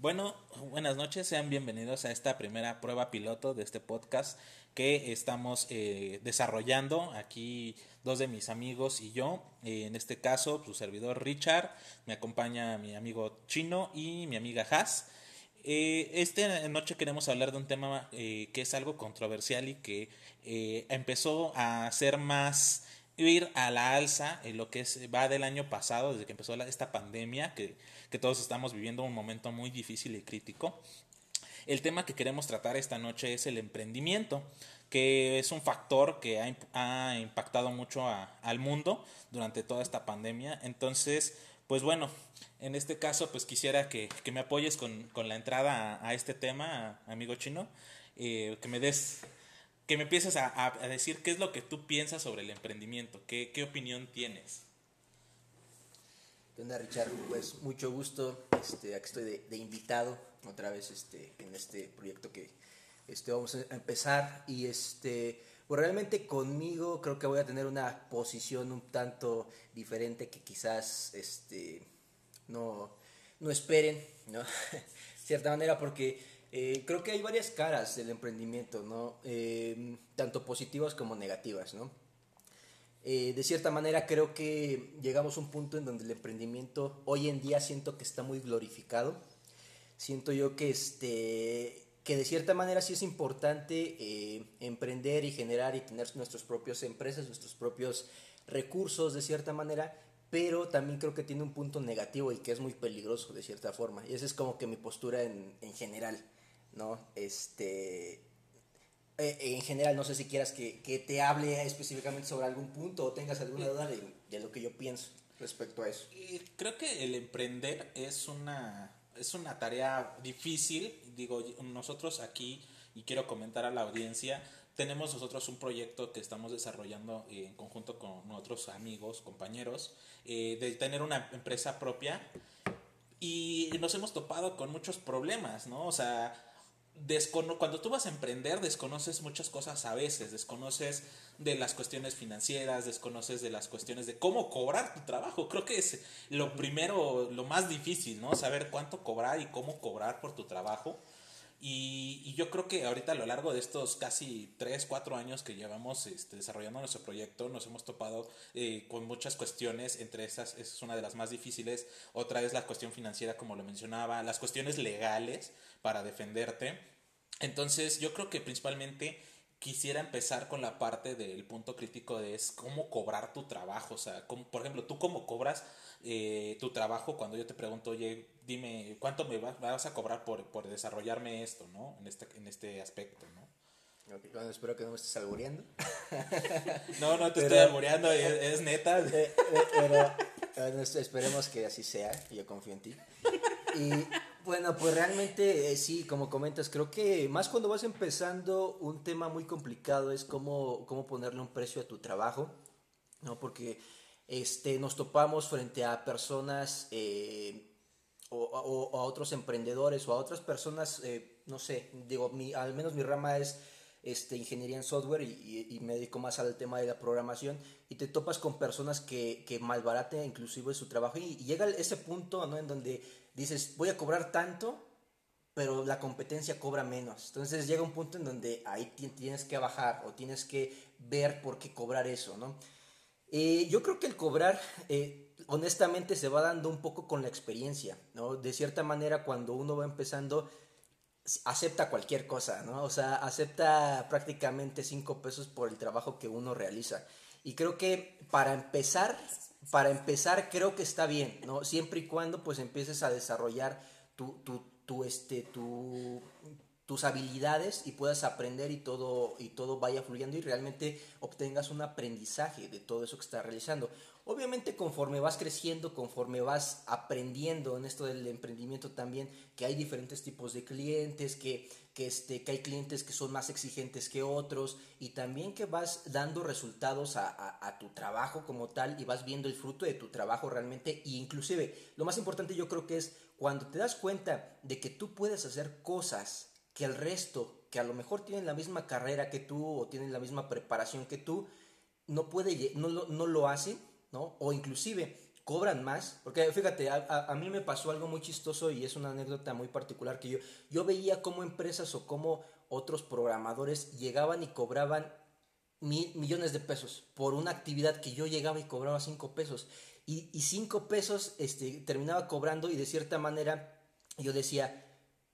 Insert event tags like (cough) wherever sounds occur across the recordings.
Bueno, buenas noches, sean bienvenidos a esta primera prueba piloto de este podcast que estamos eh, desarrollando aquí dos de mis amigos y yo. Eh, en este caso, su servidor Richard, me acompaña mi amigo Chino y mi amiga Haas. Eh, esta noche queremos hablar de un tema eh, que es algo controversial y que eh, empezó a ser más ir a la alza en lo que es, va del año pasado, desde que empezó la, esta pandemia, que, que todos estamos viviendo un momento muy difícil y crítico. El tema que queremos tratar esta noche es el emprendimiento, que es un factor que ha, ha impactado mucho a, al mundo durante toda esta pandemia. Entonces, pues bueno, en este caso, pues quisiera que, que me apoyes con, con, la entrada a, a este tema, amigo chino, eh, que me des que me empieces a, a, decir qué es lo que tú piensas sobre el emprendimiento, qué, qué opinión tienes. ¿Qué onda, Richard? Pues mucho gusto, este, aquí estoy de, de, invitado otra vez este, en este proyecto que este, vamos a empezar y este, pues realmente conmigo creo que voy a tener una posición un tanto diferente que quizás este, no, no esperen, ¿no? (laughs) de cierta manera, porque eh, creo que hay varias caras del emprendimiento, ¿no? Eh, tanto positivas como negativas, ¿no? Eh, de cierta manera creo que llegamos a un punto en donde el emprendimiento hoy en día siento que está muy glorificado. Siento yo que, este, que de cierta manera sí es importante eh, emprender y generar y tener nuestras propias empresas, nuestros propios recursos de cierta manera, pero también creo que tiene un punto negativo y que es muy peligroso de cierta forma. Y esa es como que mi postura en, en general. ¿No? Este, eh, en general, no sé si quieras que, que, te hable específicamente sobre algún punto o tengas alguna duda de, de lo que yo pienso respecto a eso. Creo que el emprender es una, es una tarea difícil. Digo, nosotros aquí, y quiero comentar a la audiencia, tenemos nosotros un proyecto que estamos desarrollando en conjunto con otros amigos, compañeros, eh, de tener una empresa propia y nos hemos topado con muchos problemas, ¿no? O sea, Descono cuando tú vas a emprender, desconoces muchas cosas a veces, desconoces de las cuestiones financieras, desconoces de las cuestiones de cómo cobrar tu trabajo. Creo que es lo primero, lo más difícil, ¿no? Saber cuánto cobrar y cómo cobrar por tu trabajo. Y, y yo creo que ahorita a lo largo de estos casi 3, 4 años que llevamos este, desarrollando nuestro proyecto, nos hemos topado eh, con muchas cuestiones, entre esas es una de las más difíciles, otra es la cuestión financiera, como lo mencionaba, las cuestiones legales para defenderte entonces yo creo que principalmente quisiera empezar con la parte del punto crítico de es cómo cobrar tu trabajo. O sea, por ejemplo, tú cómo cobras eh, tu trabajo cuando yo te pregunto, oye, dime, ¿cuánto me vas, vas a cobrar por, por, desarrollarme esto, ¿no? En este, en este aspecto, ¿no? Okay, bueno, espero que no me estés albureando. (laughs) no, no te pero, estoy albureando, es, es neta. Eh, eh, pero, pero esperemos que así sea, yo confío en ti. Y bueno, pues realmente eh, sí, como comentas, creo que más cuando vas empezando un tema muy complicado es cómo, cómo ponerle un precio a tu trabajo, ¿no? Porque este, nos topamos frente a personas eh, o, o, o, a otros emprendedores o a otras personas, eh, no sé, digo, mi, al menos mi rama es este, ingeniería en software y, y, y, me dedico más al tema de la programación y te topas con personas que, que malbaraten inclusive su trabajo y, y llega ese punto ¿no? en donde dices, voy a cobrar tanto, pero la competencia cobra menos. Entonces llega un punto en donde ahí tienes que bajar o tienes que ver por qué cobrar eso, ¿no? Eh, yo creo que el cobrar, eh, honestamente, se va dando un poco con la experiencia, ¿no? De cierta manera, cuando uno va empezando, acepta cualquier cosa, ¿no? O sea, acepta prácticamente cinco pesos por el trabajo que uno realiza. Y creo que para empezar, para empezar creo que está bien, ¿no? Siempre y cuando pues empieces a desarrollar tu, tu, tu, este, tu, tus habilidades y puedas aprender y todo, y todo vaya fluyendo y realmente obtengas un aprendizaje de todo eso que estás realizando. Obviamente conforme vas creciendo, conforme vas aprendiendo en esto del emprendimiento también, que hay diferentes tipos de clientes, que, que, este, que hay clientes que son más exigentes que otros y también que vas dando resultados a, tu trabajo como tal y vas viendo el fruto de tu trabajo realmente y inclusive lo más importante yo creo que es cuando te das cuenta de que tú puedes hacer cosas que el resto, que a lo mejor tienen la misma carrera que tú o tienen la misma preparación que tú, no puede, no, no lo hacen ¿no? O inclusive cobran más, porque fíjate, a, mí me pasó algo muy chistoso y es una anécdota muy particular que yo, yo veía cómo empresas o cómo otros programadores llegaban y cobraban mil, millones de pesos por una actividad que yo llegaba y cobraba cinco pesos. Y, y cinco pesos este, terminaba cobrando y de cierta manera yo decía,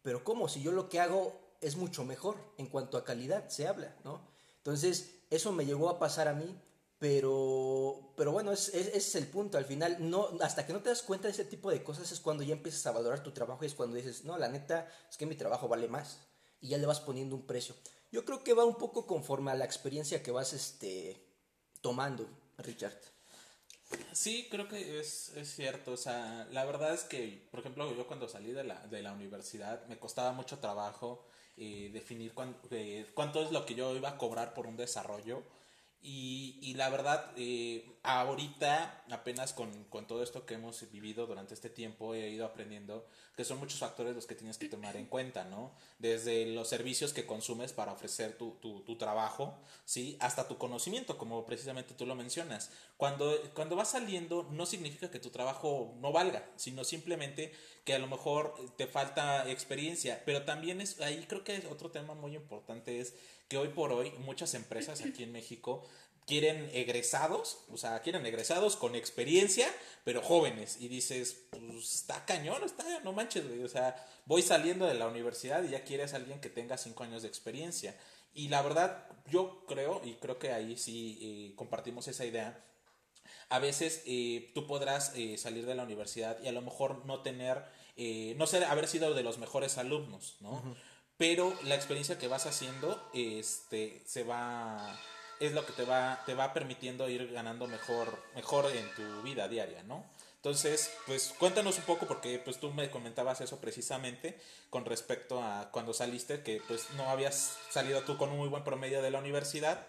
pero ¿cómo? Si yo lo que hago es mucho mejor en cuanto a calidad, se habla, ¿no? Entonces, eso me llegó a pasar a mí, pero, pero bueno, ese es, es, el punto. Al final, no, hasta que no te das cuenta de ese tipo de cosas es cuando ya empiezas a valorar tu trabajo y es cuando dices, no, la neta es que mi trabajo vale más y ya le vas poniendo un precio. Yo creo que va un poco conforme a la experiencia que vas este, tomando, Richard. Sí, creo que es, es, cierto. O sea, la verdad es que, por ejemplo, yo cuando salí de la, de la universidad me costaba mucho trabajo eh, definir eh, cuánto es lo que yo iba a cobrar por un desarrollo. Y, la verdad, eh, ahorita, apenas con, con, todo esto que hemos vivido durante este tiempo, he ido aprendiendo que son muchos factores los que tienes que tomar en cuenta, ¿no? Desde los servicios que consumes para ofrecer tu, tu, tu trabajo, ¿sí? Hasta tu conocimiento, como precisamente tú lo mencionas. Cuando, cuando vas saliendo, no significa que tu trabajo no valga, sino simplemente que a lo mejor te falta experiencia. Pero también es, ahí creo que otro tema muy importante es que hoy por hoy muchas empresas aquí en México quieren egresados, o sea, quieren egresados con experiencia, pero jóvenes. Y dices, pues está cañón, está, no manches. O sea, voy saliendo de la universidad y ya quieres alguien que tenga cinco años de experiencia. Y la verdad, yo creo, y creo que ahí sí eh, compartimos esa idea, a veces eh, tú podrás eh, salir de la universidad y a lo mejor no tener, eh, no ser, haber sido de los mejores alumnos, ¿no? Pero la experiencia que vas haciendo, este, se va es lo que te va, te va permitiendo ir ganando mejor, mejor en tu vida diaria, ¿no? Entonces, pues cuéntanos un poco porque pues tú me comentabas eso precisamente con respecto a cuando saliste, que pues no habías salido tú con un muy buen promedio de la universidad,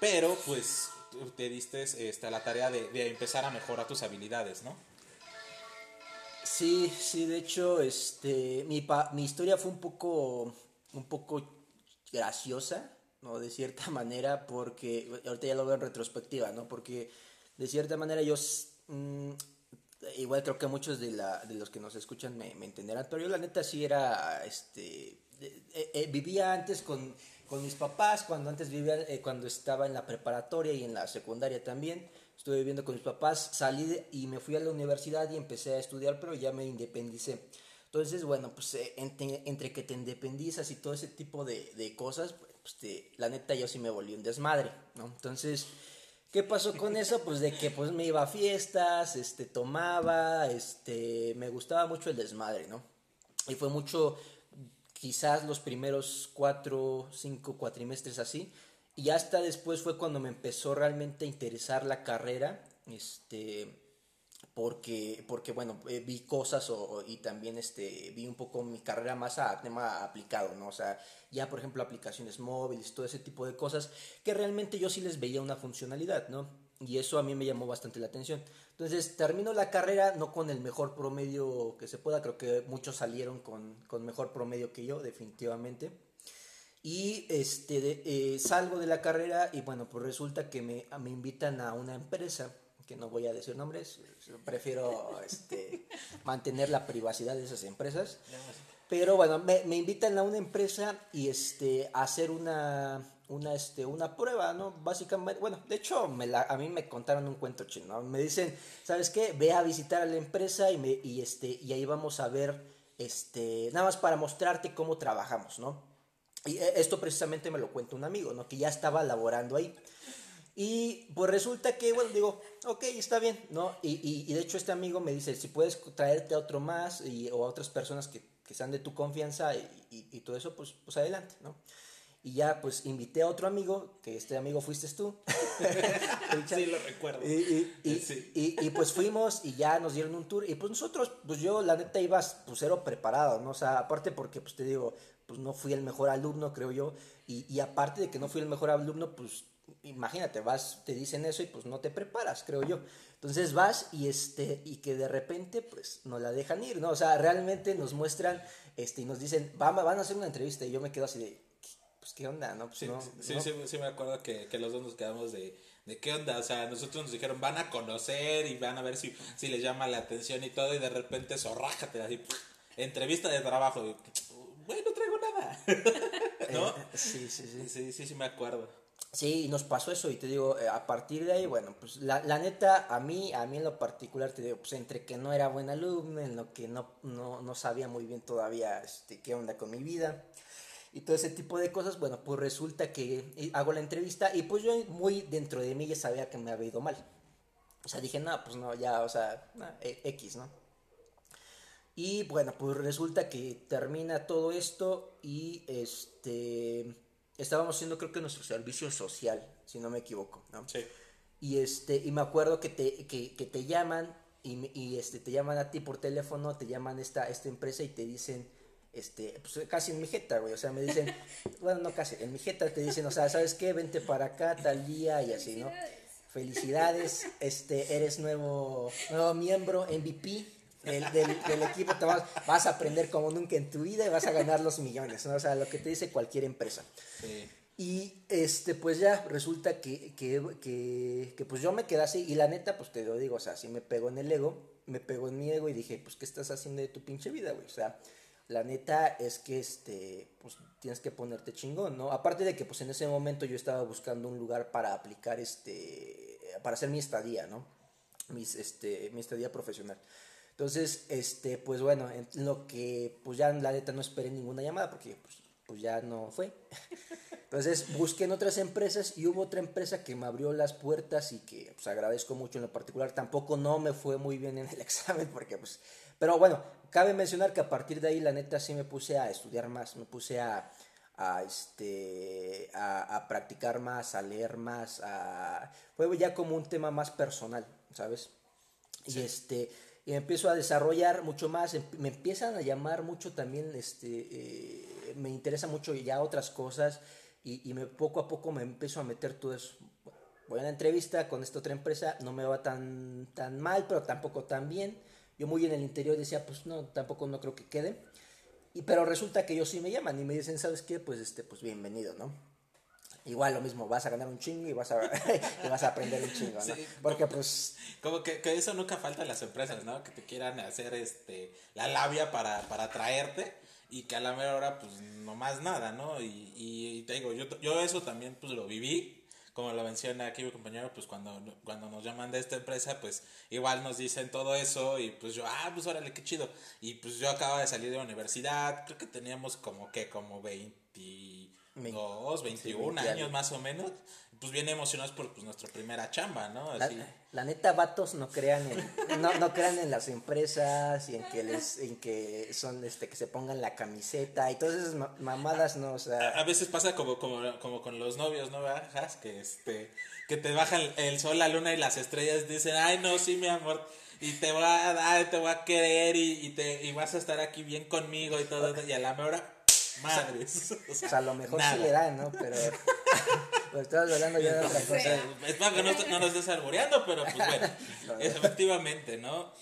pero pues te diste este, la tarea de, de empezar a mejorar tus habilidades, ¿no? Sí, sí, de hecho, este, mi, pa, mi historia fue un poco, un poco graciosa, ¿no? De cierta (laughs) manera, porque ahorita ya lo veo en retrospectiva, ¿no? Porque de cierta manera yo, mmm, igual creo que muchos de, la, de los que nos escuchan me, me entenderán, pero yo la neta sí era, este, eh, eh, vivía antes con, con, mis papás, cuando antes vivía, eh, cuando estaba en la preparatoria y en la secundaria también, estuve viviendo con mis papás, salí y me fui a la universidad y empecé a estudiar, pero ya me independicé. Entonces, bueno, pues entre, entre que te independizas y todo ese tipo de, de cosas, pues te, la neta yo sí me volví un desmadre, ¿no? Entonces, ¿qué pasó con (laughs) eso? Pues de que pues me iba a fiestas, este, tomaba, este, me gustaba mucho el desmadre, ¿no? Y fue mucho, quizás los primeros cuatro, cinco cuatrimestres así, y hasta después fue cuando me empezó realmente a interesar la carrera, este, porque, porque bueno, eh, vi cosas o, y también este, vi un poco mi carrera más a tema aplicado, ¿no? O sea, ya por ejemplo aplicaciones móviles, todo ese tipo de cosas, que realmente yo sí les veía una funcionalidad, ¿no? Y eso a mí me llamó bastante la atención. Entonces, termino la carrera no con el mejor promedio que se pueda, creo que muchos salieron con, con mejor promedio que yo, definitivamente. Y este, de, eh, salgo de la carrera y bueno, pues resulta que me, me invitan a una empresa que no voy a decir nombres, prefiero este, mantener la privacidad de esas empresas. Pero bueno, me, me, invitan a una empresa y este, a hacer una, una, este, una prueba, ¿no? Básicamente, bueno, de hecho, me la, a mí me contaron un cuento chino. Me dicen, ¿sabes qué? Ve a visitar a la empresa y, me, y, este, y ahí vamos a ver, este, nada más para mostrarte cómo trabajamos, ¿no? Y esto precisamente me lo cuenta un amigo, ¿no? Que ya estaba laborando ahí. Y pues resulta que, bueno, digo, ok, está bien, ¿no? Y, y, y, de hecho este amigo me dice, si puedes traerte a otro más y, o a otras personas que, que sean de tu confianza y, y, todo eso, pues, pues adelante, ¿no? Y ya pues invité a otro amigo, que este amigo fuiste tú. (laughs) sí, lo recuerdo. Y, sí. y, pues fuimos y ya nos dieron un tour. Y pues nosotros, pues yo la neta iba pues cero preparado, ¿no? O sea, aparte porque pues te digo, pues no fui el mejor alumno, creo yo. Y, y aparte de que no fui el mejor alumno, pues imagínate, vas, te dicen eso y pues no te preparas, creo yo. Entonces vas y este y que de repente pues nos la dejan ir, ¿no? O sea, realmente nos muestran este y nos dicen, van, van a hacer una entrevista y yo me quedo así de pues qué onda, ¿no? Pues, sí, no, sí, no. sí, sí, me acuerdo que, que, los dos nos quedamos de ¿De qué onda? O sea, nosotros nos dijeron, van a conocer y van a ver si, si les llama la atención y todo, y de repente zorrájate así, entrevista de trabajo. Güey, no traigo nada. (laughs) ¿No? Eh, sí, sí, sí. Sí, sí, sí, me acuerdo. Sí, nos pasó eso y te digo, eh, a partir de ahí, bueno, pues la, la, neta, a mí, a mí en lo particular, te digo, pues entre que no era buen alumno, en lo que no, no, no sabía muy bien todavía este, qué onda con mi vida y todo ese tipo de cosas, bueno, pues resulta que eh, hago la entrevista y pues yo muy dentro de mí ya sabía que me había ido mal. O sea, dije, no, pues no, ya, o sea, X, ¿no? Y bueno, pues resulta que termina todo esto y este estábamos haciendo creo que nuestro servicio social, si no me equivoco, ¿no? Sí. Y este, y me acuerdo que te, que, que te llaman y, y, este, te llaman a ti por teléfono, te llaman esta, esta empresa y te dicen, este, pues casi en mi jeta, güey, o sea, me dicen, (laughs) bueno, no casi, en mi jeta te dicen, o sea, ¿sabes qué? Vente para acá tal día y así, ¿no? Felicidades, este, eres nuevo, nuevo miembro, MVP, del, del, equipo, te vas, vas, a aprender como nunca en tu vida y vas a ganar los millones, ¿no? O sea, lo que te dice cualquier empresa. Sí. Y este, pues ya resulta que, que, que, que, pues yo me quedé así y la neta, pues te lo digo, o sea, sí me pegó en el ego, me pegó en mi ego y dije, pues, ¿qué estás haciendo de tu pinche vida, güey? O sea, la neta es que, este, pues tienes que ponerte chingón, ¿no? Aparte de que, pues en ese momento yo estaba buscando un lugar para aplicar, este, para hacer mi estadía, ¿no? Mis, este, mi estadía profesional. Entonces, este, pues bueno, en lo que pues ya la neta no esperé ninguna llamada porque pues, pues ya no fue. (laughs) Entonces busqué en otras empresas y hubo otra empresa que me abrió las puertas y que pues agradezco mucho en lo particular. Tampoco no me fue muy bien en el (laughs) examen porque pues... Pero bueno, cabe mencionar que a partir de ahí la neta sí me puse a estudiar más, me puse a, a este a, a practicar más, a leer más, a... fue ya como un tema más personal, ¿sabes? Sí. Y este y empiezo a desarrollar mucho más, em, me empiezan a llamar mucho también, este, eh, me interesa mucho ya otras cosas y, y, me, poco a poco me empiezo a meter todo eso. Voy a una entrevista con esta otra empresa, no me va tan, tan mal, pero tampoco tan bien. Yo muy en el interior decía, pues no, tampoco no creo que quede. Y, pero resulta que ellos sí me llaman y me dicen, ¿sabes qué? Pues, este, pues bienvenido, ¿no? Igual lo mismo, vas a ganar un chingo y vas a, (laughs) y vas a aprender un chingo, ¿no? Sí, Porque pues... Como que, que, eso nunca falta en las empresas, ¿no? Que te quieran hacer este la labia para, para traerte y que a la mera hora pues no más nada, ¿no? Y, y, te digo, yo, yo eso también pues lo viví, como lo menciona aquí mi compañero, pues cuando, cuando nos llaman de esta empresa, pues igual nos dicen todo eso y pues yo, ah, pues órale, qué chido. Y pues yo acababa de salir de la universidad, creo que teníamos como que como 20 22, 21 sí, años más o menos, pues bien emocionados por pues, nuestra primera chamba, ¿no? Así. La, la, neta, vatos no crean en, no, no crean en las empresas y en que les, en que son, este, que se pongan la camiseta y todas esas mamadas, ¿no? O sea. A, a veces pasa como, como, como con los novios, ¿no? Bajas, que este, que te bajan el sol, la luna y las estrellas dicen, ay, no, sí, mi amor, y te voy a dar, te voy a querer y, y, te, y vas a estar aquí bien conmigo y todo, y a la hora Madres. (laughs) O sea, a lo mejor nada. sí le dan, ¿no? Pero. pues estás hablando ya de otra cosa. Es para que no, no nos estés alboreando, pero pues bueno. (laughs) efectivamente, ¿no?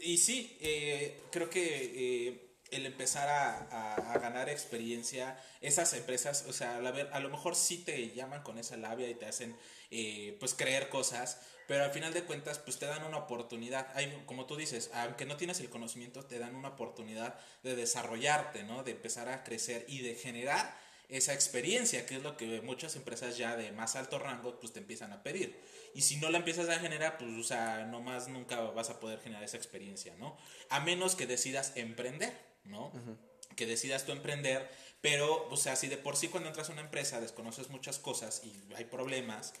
Y sí, eh, creo que. Eh, el empezar a, a, a, ganar experiencia, esas empresas, o sea, a, la, a, lo mejor sí te llaman con esa labia y te hacen eh, pues creer cosas, pero al final de cuentas pues te dan una oportunidad, Hay, como tú dices, aunque no tienes el conocimiento, te dan una oportunidad de desarrollarte, ¿no? De empezar a crecer y de generar esa experiencia, que es lo que muchas empresas ya de más alto rango pues te empiezan a pedir. Y si no la empiezas a generar, pues o sea, nomás nunca vas a poder generar esa experiencia, ¿no? A menos que decidas emprender, ¿no? Uh -huh. Que decidas tú emprender, pero, o sea, si de por sí cuando entras a una empresa desconoces muchas cosas y hay problemas,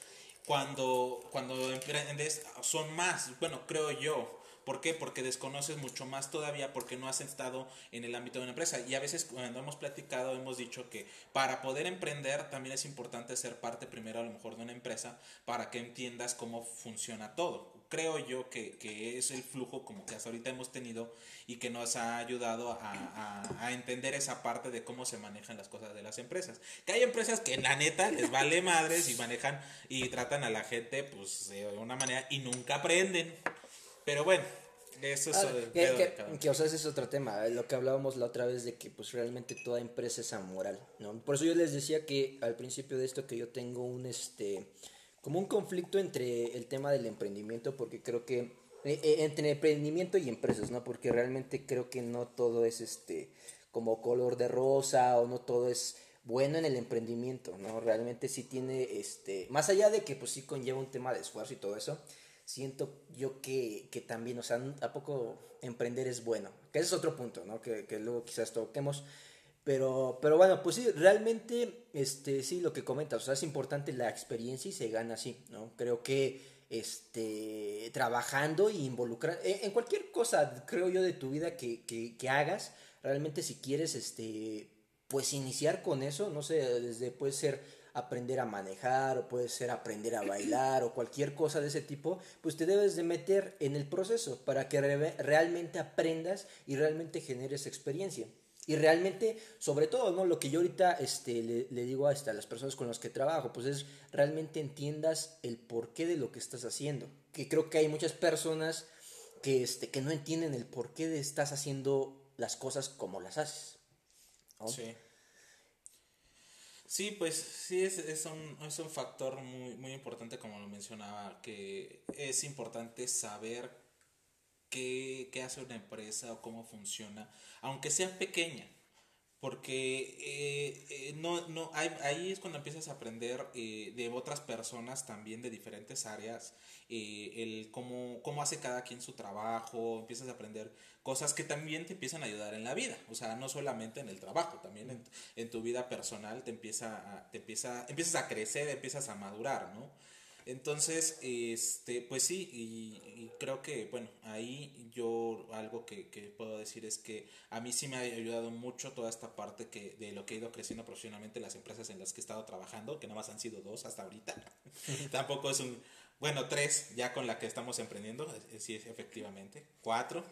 cuando, cuando emprendes son más, bueno, creo yo. ¿Por qué? Porque desconoces mucho más todavía porque no has estado en el ámbito de una empresa. Y a veces cuando hemos platicado hemos dicho que para poder emprender también es importante ser parte primero a lo mejor de una empresa para que entiendas cómo funciona todo. Creo yo que, que es el flujo como que hasta ahorita hemos tenido y que nos ha ayudado a, a, a, entender esa parte de cómo se manejan las cosas de las empresas. Que hay empresas que la neta les vale madres y manejan y tratan a la gente pues de una manera y nunca aprenden. Pero bueno, eso es... Ah, que, que, que, o sea, ese es otro tema, lo que hablábamos la otra vez de que pues realmente toda empresa es amoral, ¿no? Por eso yo les decía que al principio de esto que yo tengo un, este, como un conflicto entre el tema del emprendimiento, porque creo que eh, eh, entre emprendimiento y empresas, ¿no? Porque realmente creo que no todo es este como color de rosa o no todo es bueno en el emprendimiento, ¿no? Realmente sí tiene, este, más allá de que pues sí conlleva un tema de esfuerzo y todo eso, siento yo que, que también, o sea, ¿a poco emprender es bueno? Que ese es otro punto, ¿no? Que, que luego quizás toquemos. Pero, pero bueno, pues sí, realmente, este, sí, lo que comentas, o sea, es importante la experiencia y se gana así, ¿no? Creo que, este, trabajando y involucrar, en, cualquier cosa, creo yo, de tu vida que, que, que hagas, realmente si quieres, este, pues iniciar con eso, no sé, desde puede ser aprender a manejar o puede ser aprender a bailar o cualquier cosa de ese tipo, pues te debes de meter en el proceso para que realmente aprendas y realmente generes experiencia. Y realmente, sobre todo, ¿no? Lo que yo ahorita este, le, digo a, a las personas con las que trabajo, pues es realmente entiendas el porqué de lo que estás haciendo. Que creo que hay muchas personas que, este, que no entienden el porqué de estás haciendo las cosas como las haces. Sí. Sí, pues sí, es, es, un, es un factor muy, muy importante, como lo mencionaba, que es importante saber qué, qué hace una empresa o cómo funciona, aunque sea pequeña porque eh, eh, no, no, ahí es cuando empiezas a aprender eh, de otras personas también de diferentes áreas, el cómo, cómo hace cada quien su trabajo, empiezas a aprender cosas que también te empiezan a ayudar en la vida, o sea, no solamente en el trabajo, también en, tu vida personal te empieza te empieza, empiezas a crecer, empiezas a madurar, ¿no? Entonces, este, pues sí, y, creo que, bueno, ahí yo algo que, puedo decir es que a mí sí me ha ayudado mucho toda esta parte que de lo que he ido creciendo profesionalmente las empresas en las que he estado trabajando, que nada más han sido dos hasta ahorita. (laughs) Tampoco es un, bueno, tres ya con la que estamos emprendiendo, eh, sí, efectivamente, cuatro.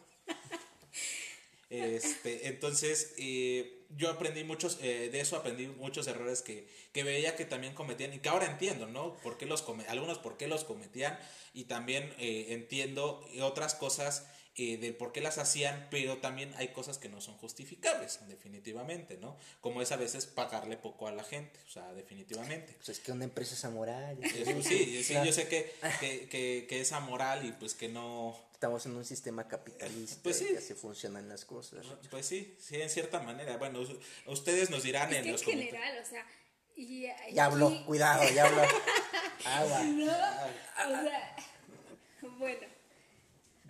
Este, entonces, eh, yo aprendí muchos, eh, de eso aprendí muchos errores que, que, veía que también cometían y que ahora entiendo, ¿no? ¿Por qué los algunos por qué los cometían y también eh, entiendo otras cosas eh, de por qué las hacían, pero también hay cosas que no son justificables, definitivamente, ¿no? Como es a veces pagarle poco a la gente, o sea, definitivamente. Pues es que una empresa es amoral. sí, sí, yo sé que, (laughs) que, que, que es amoral y pues que no estamos en un sistema capitalista pues sí. y así funcionan las cosas. Pues sí, sí, en cierta manera. Bueno, ustedes nos dirán en que los en general, o sea, y, ya habló, cuidado, ya habló. (laughs) Agua. No, o sea, (laughs) bueno.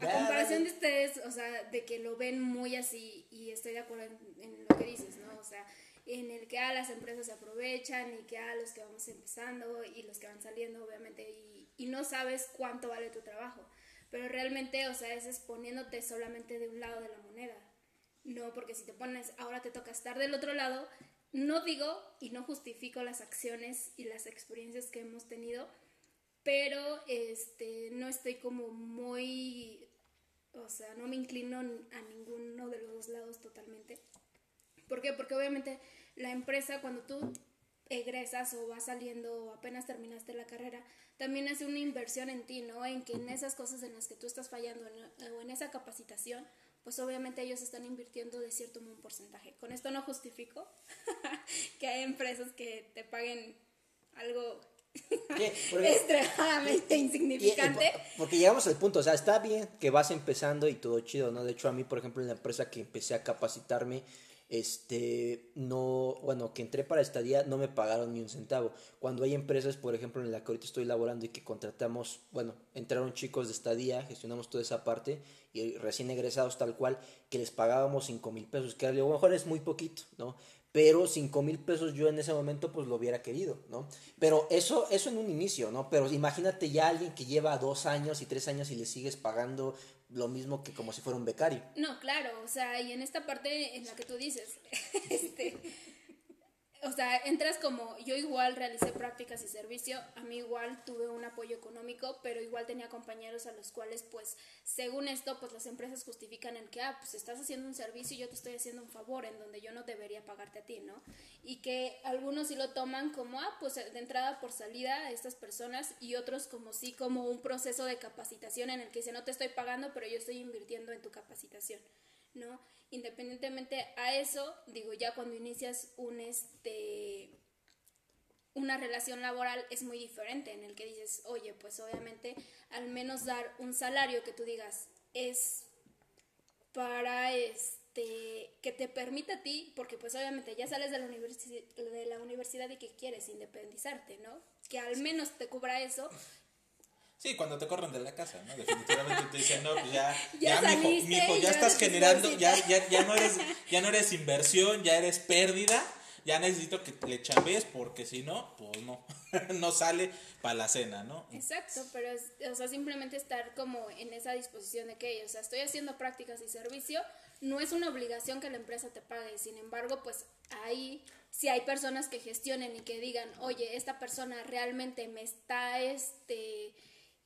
A comparación de ustedes, o sea, de que lo ven muy así, y estoy de acuerdo en, lo que dices, ¿no? O sea, en el que a ah, las empresas se aprovechan y que a ah, los que vamos empezando y los que van saliendo, obviamente, y, y no sabes cuánto vale tu trabajo. Pero realmente, o sea, es exponiéndote solamente de un lado de la moneda. No, porque si te pones, ahora te toca estar del otro lado, no digo y no justifico las acciones y las experiencias que hemos tenido, pero este, no estoy como muy, o sea, no me inclino a ninguno de los dos lados totalmente. ¿Por qué? Porque obviamente la empresa, cuando tú egresas o vas saliendo o apenas terminaste la carrera, también es una inversión en ti, ¿no? En que en esas cosas en las que tú estás fallando o en esa capacitación, pues obviamente ellos están invirtiendo de cierto un porcentaje. Con esto no justifico (laughs) que hay empresas que te paguen algo (laughs) extremadamente insignificante. porque llegamos al punto, o sea, está bien que vas empezando y todo chido, ¿no? De hecho, a mí, por ejemplo, en la empresa que empecé a capacitarme, este, no, bueno, que entré para estadía, no me pagaron ni un centavo. Cuando hay empresas, por ejemplo, en la que ahorita estoy laborando y que contratamos, bueno, entraron chicos de estadía, gestionamos toda esa parte y recién egresados tal cual, que les pagábamos 5 mil pesos, que a lo mejor es muy poquito, ¿no? Pero 5 mil pesos yo en ese momento pues lo hubiera querido, ¿no? Pero eso, eso en un inicio, ¿no? Pero imagínate ya alguien que lleva dos años y tres años y le sigues pagando lo mismo que como si fuera un becario. No, claro, o sea, y en esta parte en la que tú dices, (laughs) este, o sea, entras como, yo igual realicé prácticas y servicio, a mí igual tuve un apoyo económico, pero igual tenía compañeros a los cuales, pues, según esto, pues las empresas justifican el que, ah, pues estás haciendo un servicio y yo te estoy haciendo un favor en donde yo no debería pagarte a ti, ¿no? Y que algunos sí lo toman como, ah, pues de entrada por salida a estas personas y otros como sí, como un proceso de capacitación en el que dice, no te estoy pagando, pero yo estoy invirtiendo en tu capacitación, ¿no? independientemente a eso, digo, ya cuando inicias un este una relación laboral es muy diferente en el que dices, oye, pues obviamente al menos dar un salario que tú digas es para este que te permita a ti, porque pues obviamente ya sales de la, de la universidad y que quieres independizarte, ¿no? Que al menos te cubra eso. Sí, cuando te corren de la casa, ¿no? Definitivamente te dicen, no, pues ya, (laughs) ya, ya mijo, ya estás generando, ya, ya, ya, no eres, (laughs) ya no eres inversión, ya eres pérdida ya necesito que le chambees porque si no, pues no, (laughs) no sale para la cena, ¿no? Exacto, pero es, o sea, simplemente estar como en esa disposición de que, o sea, estoy haciendo prácticas y servicio, no es una obligación que la empresa te pague, sin embargo, pues ahí si hay personas que gestionen y que digan, oye, esta persona realmente me está, este,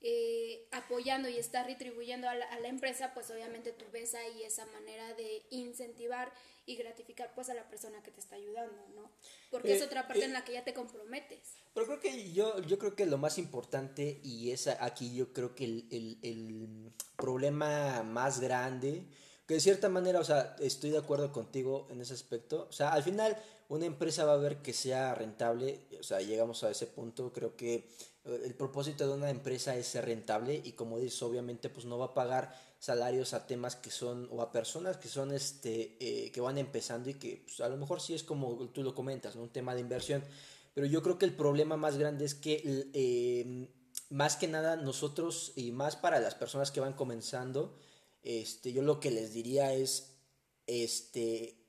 eh, apoyando y está retribuyendo a la, a la, empresa, pues obviamente tú ves ahí esa manera de incentivar y gratificar pues a la persona que te está ayudando, ¿no? Porque es eh, otra parte eh, en la que ya te comprometes. Pero creo que yo, yo creo que lo más importante y es aquí yo creo que el, el, el problema más grande, que de cierta manera, o sea, estoy de acuerdo contigo en ese aspecto, o sea, al final una empresa va a ver que sea rentable, o sea, llegamos a ese punto, creo que el propósito de una empresa es ser rentable y como dices, obviamente pues no va a pagar salarios a temas que son o a personas que son este eh, que van empezando y que pues, a lo mejor sí es como tú lo comentas, ¿no? un tema de inversión, pero yo creo que el problema más grande es que eh, más que nada nosotros y más para las personas que van comenzando, este, yo lo que les diría es este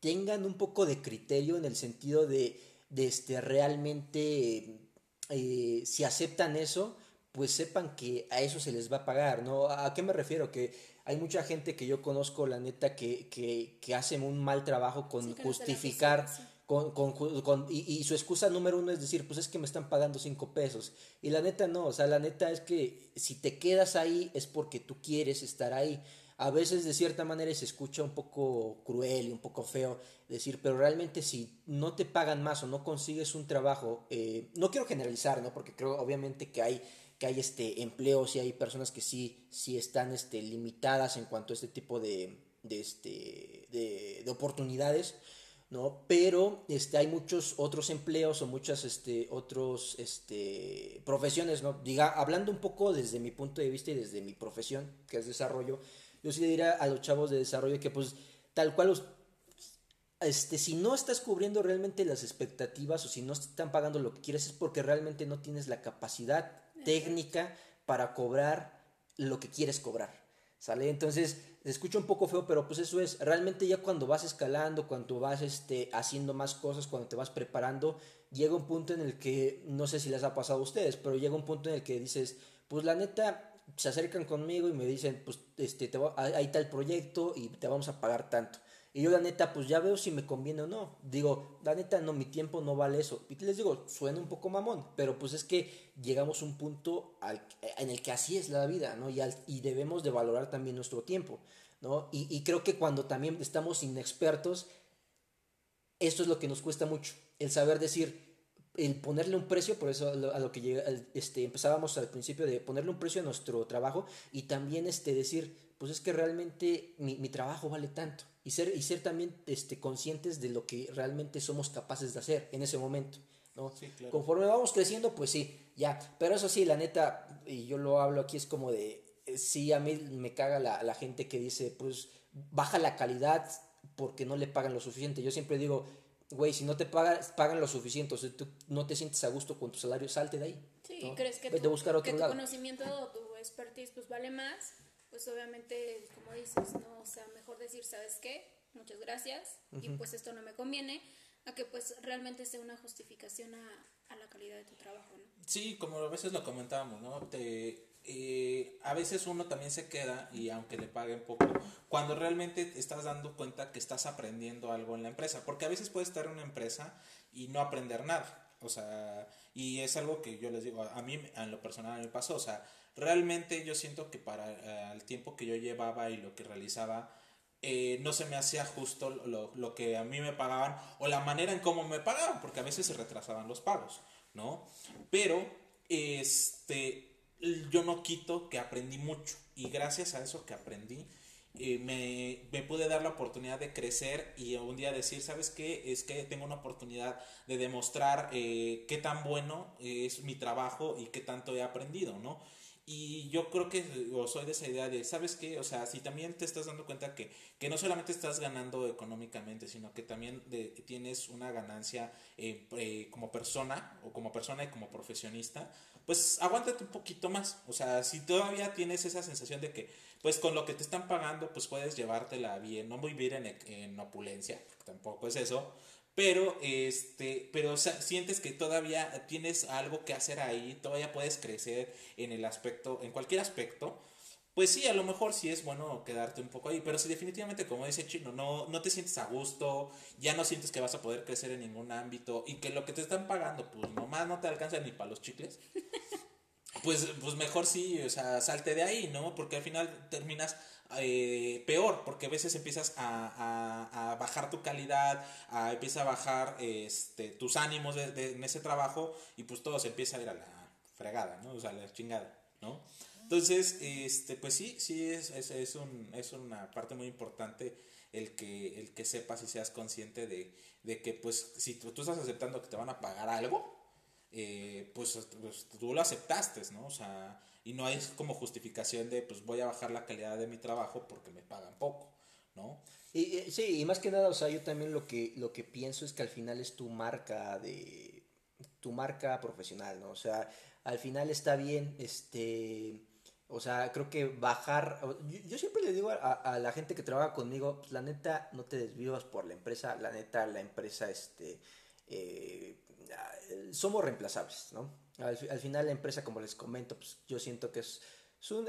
tengan un poco de criterio en el sentido de, de este realmente eh, si aceptan eso pues sepan que a eso se les va a pagar, ¿no? ¿A qué me refiero? Que hay mucha gente que yo conozco, la neta, que, que, que hacen un mal trabajo con justificar, con, con, con, y, y, su excusa número uno es decir, pues es que me están pagando cinco pesos. Y la neta no, o sea, la neta es que si te quedas ahí es porque tú quieres estar ahí. A veces de cierta manera se escucha un poco cruel y un poco feo decir, pero realmente si no te pagan más o no consigues un trabajo, eh, no quiero generalizar, ¿no? Porque creo obviamente que hay que hay este empleos y hay personas que sí, sí están este, limitadas en cuanto a este tipo de, de, este, de, de oportunidades, ¿no? Pero este, hay muchos otros empleos o muchas este, otros este, profesiones, ¿no? Diga, hablando un poco desde mi punto de vista y desde mi profesión, que es desarrollo, yo sí le diría a los chavos de desarrollo que pues tal cual los, este, si no estás cubriendo realmente las expectativas o si no están pagando lo que quieres es porque realmente no tienes la capacidad técnica para cobrar lo que quieres cobrar. ¿Sale? Entonces, se escucha un poco feo, pero pues eso es, realmente ya cuando vas escalando, cuando vas este, haciendo más cosas, cuando te vas preparando, llega un punto en el que, no sé si les ha pasado a ustedes, pero llega un punto en el que dices, pues la neta, se acercan conmigo y me dicen, pues este, te va, hay tal proyecto y te vamos a pagar tanto. Y yo la neta, pues ya veo si me conviene o no. Digo, la neta, no, mi tiempo no vale eso. Y les digo, suena un poco mamón, pero pues es que llegamos a un punto al, en el que así es la vida, ¿no? Y, y debemos de valorar también nuestro tiempo, ¿no? Y, y creo que cuando también estamos inexpertos, esto es lo que nos cuesta mucho, el saber decir, el ponerle un precio, por eso a lo que llega, este, empezábamos al principio de ponerle un precio a nuestro trabajo y también este, decir, pues es que realmente mi, mi trabajo vale tanto y ser, y ser también este, conscientes de lo que realmente somos capaces de hacer en ese momento. ¿no? Conforme vamos creciendo, pues sí, ya. Pero eso sí, la neta, y yo lo hablo aquí, es como de, eh, sí, a mí me caga la, la gente que dice, pues baja la calidad porque no le pagan lo suficiente. Yo siempre digo, güey, si no te pagan, pagan lo suficiente, o sea, tú no te sientes a gusto con tu salario, salte de ahí. Sí, crees que, tu, buscar otro que tu conocimiento o tu expertise pues vale más, pues obviamente, como dices, ¿no? O sea, mejor decir, ¿sabes qué? Muchas gracias y pues esto no me conviene, a que pues realmente sea una justificación a, a la calidad de tu trabajo, ¿no? Sí, como a veces lo comentábamos, ¿no? Te, eh, a veces uno también se queda y aunque le paguen poco, cuando realmente estás dando cuenta que estás aprendiendo algo en la empresa, porque a veces puedes estar en una empresa y no aprender nada. O sea, y es algo que yo les digo, a mí en lo personal me pasó, o sea, realmente yo siento que para eh, el tiempo que yo llevaba y lo que realizaba, eh, no se me hacía justo lo, lo, que a mí me pagaban o la manera en cómo me pagaban, porque a veces se retrasaban los pagos, ¿no? Pero, este, yo no quito que aprendí mucho y gracias a eso que aprendí, eh, me, me, pude dar la oportunidad de crecer y un día decir, ¿sabes qué? Es que tengo una oportunidad de demostrar eh, qué tan bueno es mi trabajo y qué tanto he aprendido, ¿no? Y yo creo que soy de esa idea de, ¿sabes qué? O sea, si también te estás dando cuenta que, que no solamente estás ganando económicamente, sino que también tienes una ganancia eh, eh, como persona, o como persona y como profesionista, pues aguántate un poquito más. O sea, si todavía tienes esa sensación de que, pues con lo que te están pagando, pues puedes llevártela bien, no vivir en, en opulencia, tampoco es eso, pero este pero sientes que todavía tienes algo que hacer ahí todavía puedes crecer en el aspecto en cualquier aspecto pues sí a lo mejor sí es bueno quedarte un poco ahí pero si definitivamente como dice chino no no te sientes a gusto ya no sientes que vas a poder crecer en ningún ámbito y que lo que te están pagando pues nomás no te alcanza ni para los chicles (laughs) pues pues mejor sí o sea salte de ahí no porque al final terminas eh, peor, porque a veces empiezas a, bajar tu calidad, a, empieza a bajar este, tus ánimos de, en ese trabajo y pues todo se empieza a ir a la fregada, ¿no? O sea, a la chingada, ¿no? Entonces, este, pues sí, sí es, es, es, un, es una parte muy importante el que, el que sepas y seas consciente de, de que pues si tú, estás aceptando que te van a pagar algo, eh, pues, pues, tú lo aceptaste, ¿no? O sea, y no hay como justificación de pues voy a bajar la calidad de mi trabajo porque me pagan poco, ¿no? Y, sí, y más que nada, o sea, yo también lo que, lo que pienso es que al final es tu marca de tu marca profesional, ¿no? O sea, al final está bien, este, o sea, creo que bajar, yo, siempre le digo a, la gente que trabaja conmigo, pues, la neta, no te desvivas por la empresa, la neta, la empresa, este, eh, somos reemplazables, ¿no? Al, final la empresa, como les comento, pues yo siento que es,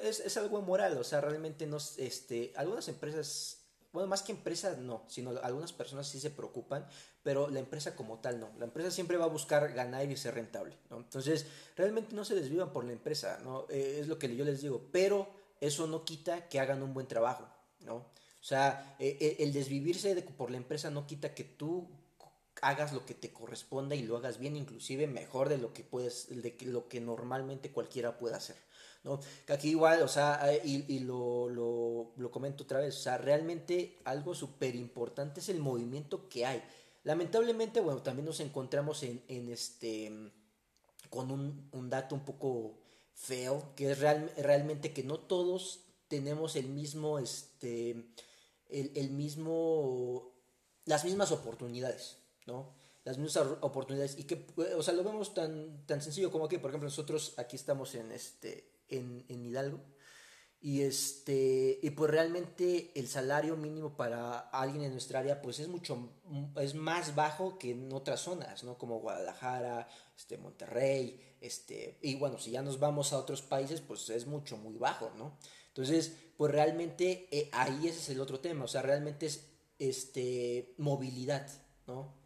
es, es, algo moral, o sea, realmente no, este, algunas empresas, bueno, más que empresas no, sino algunas personas sí se preocupan, pero la empresa como tal no, la empresa siempre va a buscar ganar y ser rentable, ¿no? Entonces, realmente no se desvivan por la empresa, ¿no? Eh, es lo que yo les digo, pero eso no quita que hagan un buen trabajo, ¿no? O sea, eh, eh, el desvivirse por la empresa no quita que tú hagas lo que te corresponda y lo hagas bien, inclusive mejor de lo que puedes, de lo que normalmente cualquiera puede hacer. ¿No? Que aquí igual, o sea, eh, y, y lo, lo, lo, comento otra vez, o sea, realmente algo súper importante es el movimiento que hay. Lamentablemente, bueno, también nos encontramos en, en este, con un, un, dato un poco feo, que es real, realmente que no todos tenemos el mismo, este, el, el mismo, las mismas oportunidades. ¿no? Las mismas oportunidades y que, o sea, lo vemos tan, tan sencillo como que, por ejemplo, nosotros aquí estamos en, este, en, en Hidalgo. Y este y pues realmente el salario mínimo para alguien en nuestra área pues es mucho es más bajo que en otras zonas no como Guadalajara este Monterrey este y bueno si ya nos vamos a otros países pues es mucho muy bajo no entonces pues realmente eh, ahí ese es el otro tema. O sea realmente es este movilidad no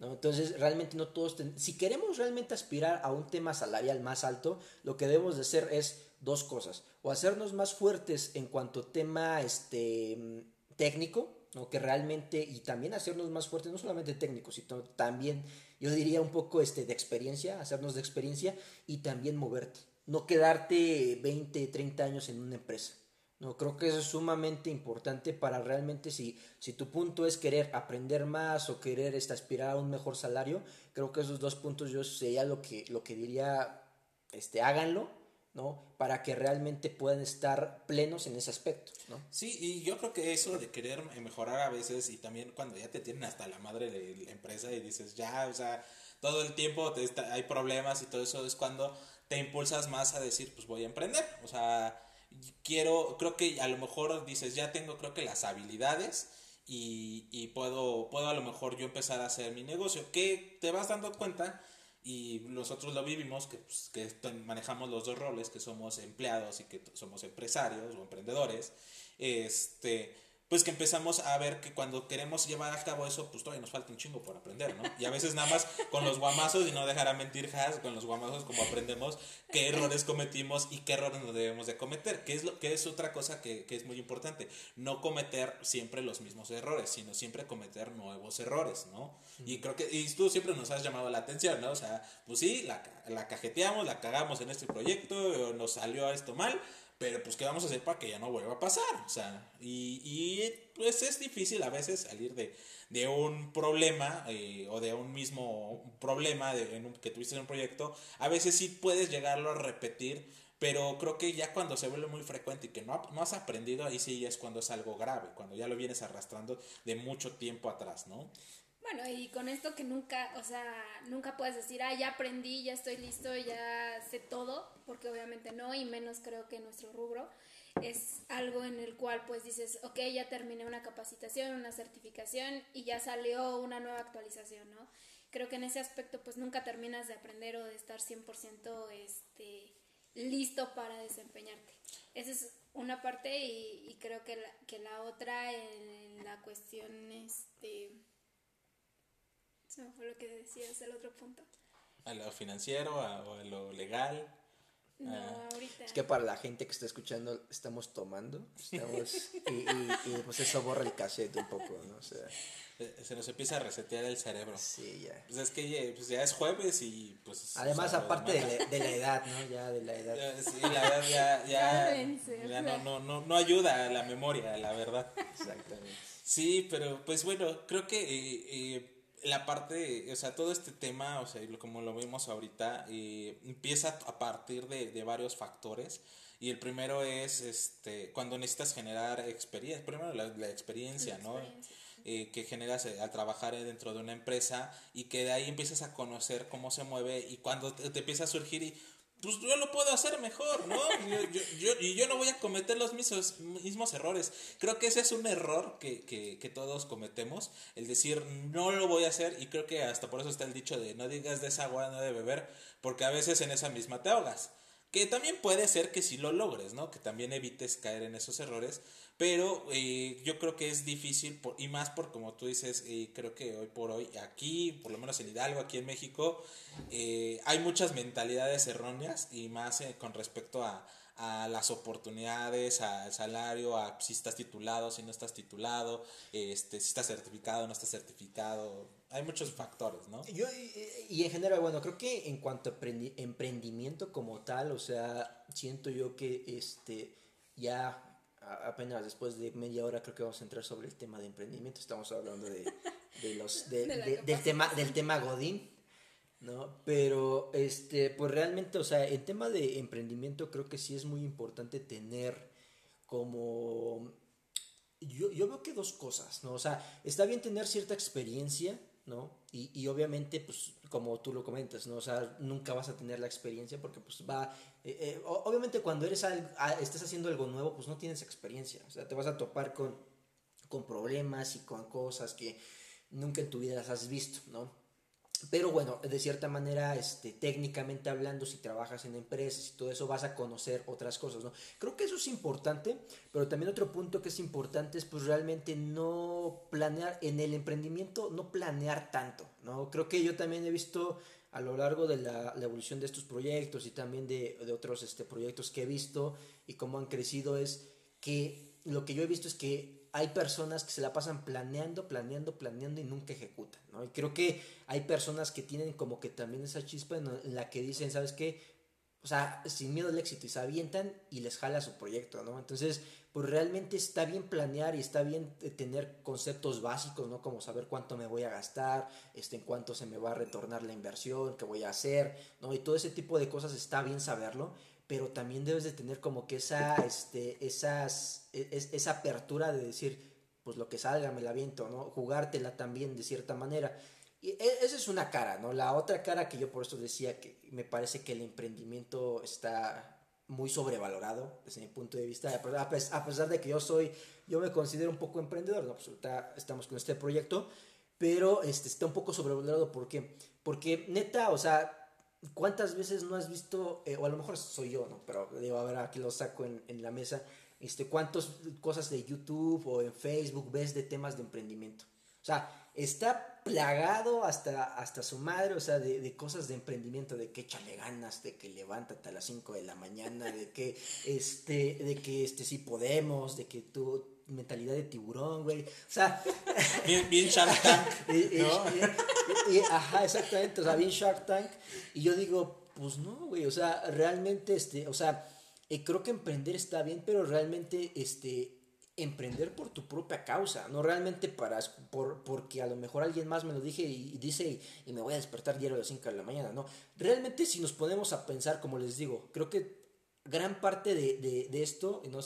entonces, realmente no todos, si queremos realmente aspirar a un tema salarial más alto, lo que debemos de hacer es dos cosas, o hacernos más fuertes en cuanto a tema este, técnico, ¿no? que realmente, y también hacernos más fuertes, no solamente técnicos, sino también, yo diría un poco este, de experiencia, hacernos de experiencia y también moverte, no quedarte 20, 30 años en una empresa. No, creo que eso es sumamente importante para realmente si, si tu punto es querer aprender más o querer este, aspirar a un mejor salario, creo que esos dos puntos yo sería lo que, lo que diría, este, háganlo, ¿no? Para que realmente puedan estar plenos en ese aspecto, ¿no? Sí, y yo creo que eso de querer mejorar a veces y también cuando ya te tienen hasta la madre de la empresa y dices, ya, o sea, todo el tiempo te hay problemas y todo eso es cuando te impulsas más a decir, pues voy a emprender, o sea quiero, creo que a lo mejor dices, ya tengo creo que las habilidades y, y puedo, puedo a lo mejor yo empezar a hacer mi negocio, que te vas dando cuenta y nosotros lo vivimos, que, pues, que manejamos los dos roles, que somos empleados y que somos empresarios o emprendedores, este, pues que empezamos a ver que cuando queremos llevar a cabo eso, pues todavía nos falta un chingo por aprender, ¿no? Y a veces nada más con los guamazos, y no dejará mentir Has, con los guamazos como aprendemos qué errores cometimos y qué errores no debemos de cometer, que es, lo, que es otra cosa que, que es muy importante, no cometer siempre los mismos errores, sino siempre cometer nuevos errores, ¿no? Y creo que, y tú siempre nos has llamado la atención, ¿no? O sea, pues sí, la, la cajeteamos, la cagamos en este proyecto, nos salió esto mal, pero pues qué vamos a hacer para que ya no vuelva a pasar, o sea, y, y pues es difícil a veces salir de, de un problema eh, o de un mismo problema en un, que tuviste en un proyecto, a veces sí puedes llegarlo a repetir, pero creo que ya cuando se vuelve muy frecuente y que no, no has aprendido, ahí sí es cuando es algo grave, cuando ya lo vienes arrastrando de mucho tiempo atrás, ¿no? Bueno, y con esto que nunca, o sea, nunca puedes decir, ah, ya aprendí, ya estoy listo, ya sé todo, porque obviamente no, y menos creo que nuestro rubro es algo en el cual pues dices, ok, ya terminé una capacitación, una certificación y ya salió una nueva actualización, ¿no? Creo que en ese aspecto pues nunca terminas de aprender o de estar 100% este, listo para desempeñarte. Esa es una parte y, creo que la, que la otra en la cuestión, este, se me fue lo que decías, el otro punto. A lo financiero, a, a lo legal. No, ah. ahorita. Es que para la gente que está escuchando, estamos tomando. Estamos, (laughs) y, y, pues eso borra el cassette un poco, ¿no? O sea. Se nos empieza a resetear el cerebro. Sí, ya. Pues es que pues ya es jueves y pues... Además, aparte de la, de la, edad, ¿no? Ya de la edad. Sí, la edad ya, ya, ya no, no, no, no ayuda a la memoria, la verdad. Exactamente. Sí, pero pues bueno, creo que eh, eh, la parte, o sea, todo este tema, o sea, como lo vemos ahorita, eh, empieza a partir de, de, varios factores. Y el primero es este cuando necesitas generar experiencia, primero la, experiencia, ¿no? Eh, que generas eh, al trabajar dentro de una empresa y que de ahí empiezas a conocer cómo se mueve y cuando te, te empieza a surgir y pues yo lo puedo hacer mejor, ¿no? Yo, y yo no voy a cometer los mismos, mismos errores. Creo que ese es un error que, que, que, todos cometemos, el decir no lo voy a hacer y creo que hasta por eso está el dicho de no digas de esa agua no de beber, porque a veces en esa misma te ahogas. Que también puede ser que si lo logres, ¿no? Que también evites caer en esos errores, pero eh, yo creo que es difícil, por, y más por como tú dices, eh, creo que hoy por hoy, aquí, por lo menos en Hidalgo, aquí en México, eh, hay muchas mentalidades erróneas y más con respecto a, a las oportunidades, al salario, a si estás titulado, si no estás titulado, este, si estás certificado, no estás certificado. Hay muchos factores, ¿no? Yo, y en general, bueno, creo que en cuanto a emprendimiento como tal, o sea, siento yo que este ya apenas después de media hora creo que vamos a entrar sobre el tema de emprendimiento. Estamos hablando de, de los, de, (laughs) del, tema, del tema Godín, ¿no? Pero, este, pues realmente, o sea, el tema de emprendimiento creo que sí es muy importante tener como... Yo, yo veo que dos cosas, ¿no? O sea, está bien tener cierta experiencia, ¿no? Y, y, obviamente, pues, como tú lo comentas, ¿no? O sea, nunca vas a tener la experiencia porque, pues, va... Eh, eh, obviamente cuando eres al, estás haciendo algo nuevo, pues no tienes experiencia. O sea, te vas a topar con, con problemas y con cosas que nunca en tu vida las has visto, ¿no? Pero bueno, de cierta manera, este, técnicamente hablando, si trabajas en empresas y todo eso, vas a conocer otras cosas, ¿no? Creo que eso es importante, pero también otro punto que es importante es pues realmente no planear, en el emprendimiento, no planear tanto, ¿no? Creo que yo también he visto a lo largo de la, evolución de estos proyectos y también de, otros este, proyectos que he visto y cómo han crecido es que lo que yo he visto es que hay personas que se la pasan planeando, planeando, planeando y nunca ejecutan, ¿no? Y creo que hay personas que tienen como que también esa chispa en, la que dicen, ¿sabes qué? O sea, sin miedo al éxito y se avientan y les jala su proyecto, ¿no? Entonces, pues realmente está bien planear y está bien eh, tener conceptos básicos, ¿no? Como saber cuánto me voy a gastar, este, en cuánto se me va a retornar la inversión, qué voy a hacer, ¿no? Y todo ese tipo de cosas está bien saberlo, pero también debes de tener como que esa, este, esas, e, esa apertura de decir, pues lo que salga me la viento, ¿no? Jugártela también de cierta manera. E, esa es una cara, ¿no? La otra cara que yo por eso decía que me parece que el emprendimiento está muy sobrevalorado desde mi punto de vista, a pesar de que yo soy, yo me considero un poco emprendedor, ¿no? Pues estamos con este proyecto, pero este, está un poco sobrevalorado, ¿por qué? Porque neta, o sea, ¿Cuántas veces no has visto, eh, o a lo mejor soy yo, ¿no? Pero digo, a ver, aquí lo saco en, en la mesa, este, cuántas cosas de YouTube o en Facebook ves de temas de emprendimiento? O sea, está plagado hasta, hasta su madre, o sea, de, de, cosas de emprendimiento, de que échale ganas, de que levántate a las 5 de la mañana, de que, este, de que, este, sí podemos, de que tú, mentalidad de tiburón, güey. O sea. (laughs) Bien, bien Shark (laughs) Tank. ¿no? y, ajá, exactamente. O sea, bien Shark Tank. Y yo digo, pues no, güey. O sea, realmente, este, o sea, eh, creo que emprender está bien, pero realmente este, emprender por tu propia causa, no realmente para, por, porque a lo mejor alguien más me lo dije y, dice y, me voy a despertar diario a las 5 de la mañana, no. Realmente si nos ponemos a pensar, como les digo, creo que gran parte de, de, de esto, no,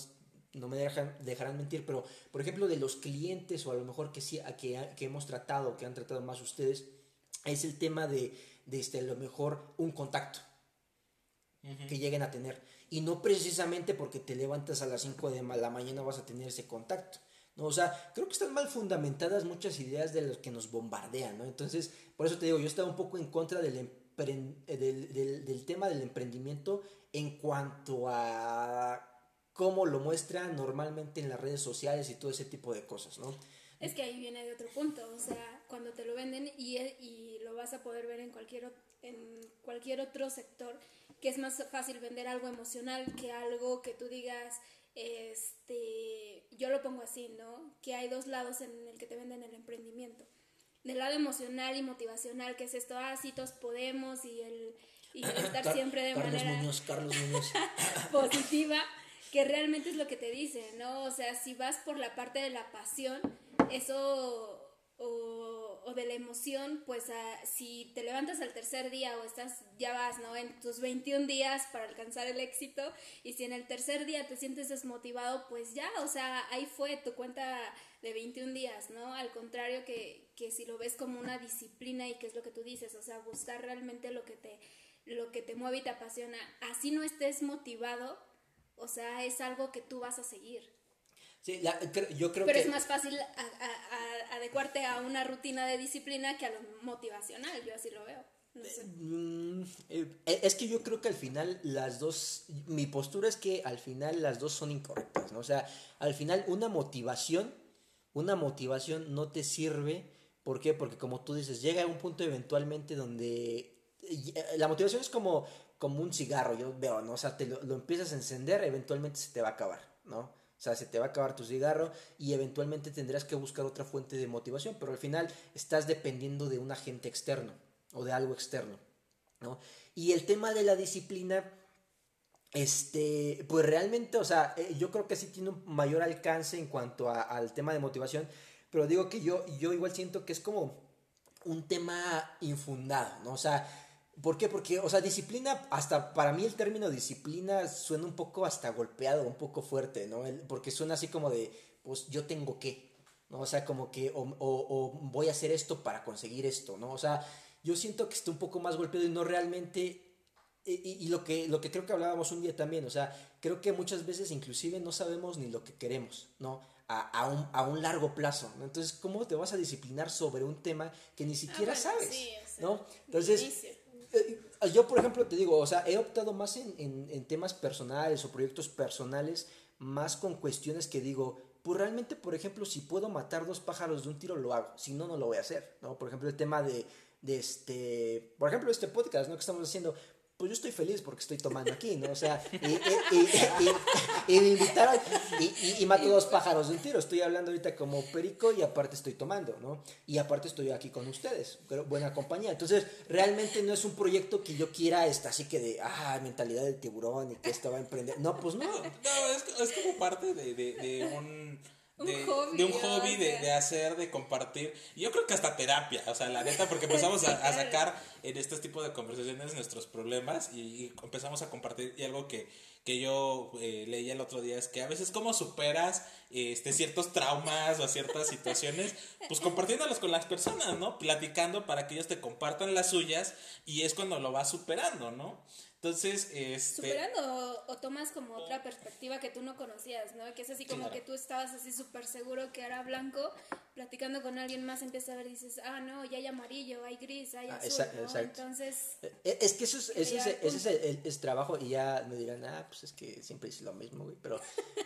no me dejan, dejarán mentir, pero por ejemplo de los clientes o a lo mejor que sí, que, que hemos tratado, que han tratado más ustedes, es el tema de, de este, a lo mejor un contacto que lleguen a tener. Y no precisamente porque te levantas a las 5 de la mañana vas a tener ese contacto. ¿no? O sea, creo que están mal fundamentadas muchas ideas de los que nos bombardean, ¿no? Entonces, por eso te digo, yo estaba un poco en contra del, eh, del, del, tema del emprendimiento en cuanto a cómo lo muestra normalmente en las redes sociales y todo ese tipo de cosas, ¿no? Es que ahí viene de otro punto, o sea, cuando te lo venden y, y lo vas a poder ver en cualquier, en cualquier otro sector, que es más fácil vender algo emocional que algo que tú digas, este, yo lo pongo así, ¿no? Que hay dos lados en el que te venden el emprendimiento. Del lado emocional y motivacional, que es esto, ah, sí, todos podemos y el, y estar siempre de Carlos manera Muñoz, Carlos Muñoz. (laughs) positiva, que realmente es lo que te dice, ¿no? O sea, si vas por la parte de la pasión, eso o, de la emoción, pues si te levantas al tercer día o estás, ya vas, ¿no? En tus 21 días para alcanzar el éxito y si en el tercer día te sientes desmotivado, pues ya, o sea, ahí fue tu cuenta de 21 días, ¿no? Al contrario que, que si lo ves como una disciplina y que es lo que tú dices, o sea, buscar realmente lo que te, lo que te mueve y te apasiona, así no estés motivado, o sea, es algo que tú vas a seguir. Sí, yo creo Pero es más fácil adecuarte a una rutina de disciplina que a lo motivacional, yo así lo veo. Mm, eh, es que yo creo que al final las dos, mi postura es que al final las dos son incorrectas, ¿no? O sea, al final una motivación, una motivación no te sirve, ¿por qué? Porque como tú dices, llega a un punto eventualmente donde eh, la motivación es como, como un cigarro, yo veo, ¿no? O sea, te lo, lo empiezas a encender, eventualmente se te va a acabar, ¿no? O sea, se te va a acabar tu cigarro y eventualmente tendrás que buscar otra fuente de motivación, pero al final estás dependiendo de un agente externo o de algo externo, ¿no? Y el tema de la disciplina, este, pues realmente, o sea, eh, yo creo que sí tiene un mayor alcance en cuanto al tema de motivación, pero digo que yo, yo igual siento que es como un tema infundado, ¿no? O sea, ¿Por qué? Porque, o sea, disciplina, hasta para mí el término disciplina suena un poco hasta golpeado, un poco fuerte, ¿no? porque suena así como de, pues yo tengo que, ¿no? O sea, como que, o, o, voy a hacer esto para conseguir esto, ¿no? O sea, yo siento que está un poco más golpeado y no realmente, y, y, lo, que, lo que creo que hablábamos un día también, o sea, creo que muchas veces inclusive no sabemos ni lo que queremos, ¿no? A, a, un, a un largo plazo, ¿no? Entonces, ¿cómo te vas a disciplinar sobre un tema que ni siquiera ah, sabes, ¿no? Entonces... yo, por ejemplo, te digo, o sea, he optado más en, temas personales o proyectos personales, más con cuestiones que digo, pues realmente, por ejemplo, si puedo matar dos pájaros de un tiro, lo hago. Si no, no lo voy a hacer, ¿no? Por ejemplo, el tema de, de este, por ejemplo, este podcast, ¿no? Que estamos haciendo, pues yo estoy feliz porque estoy tomando aquí, ¿no? O sea, y, y, me invitaron y, mato dos pájaros de un tiro. Estoy hablando ahorita como perico y aparte estoy tomando, ¿no? Y aparte estoy aquí con ustedes, buena compañía. Entonces, realmente no es un proyecto que yo quiera, esta, así que de, ah, mentalidad del tiburón y que esto va a emprender. No, pues no. (laughs) No, es, como parte de, de un de un hobby, de, hacer, de compartir. Yo creo que hasta terapia, o sea, la neta, porque (laughs) empezamos a, sacar en este tipo de conversaciones nuestros problemas y, empezamos a compartir. Y algo que, que yo eh, leía el otro día es que a veces cómo superas este, ciertos traumas o ciertas situaciones, pues compartiéndolos con las personas, ¿no? Platicando para que ellos te compartan las suyas y es cuando lo vas superando, ¿no? Entonces, este... Superando o, tomas como otra perspectiva que tú no conocías, ¿no? Que es así como que tú estabas así súper seguro que era blanco, platicando con alguien más empieza a ver y dices, ah, no, ya hay amarillo, hay gris, hay ah, azul, ¿no? Entonces... Eh, eh, es que eso es, ese, es, ese es el, trabajo y ya me dirán, ah, pues es que siempre hice lo mismo, güey, pero,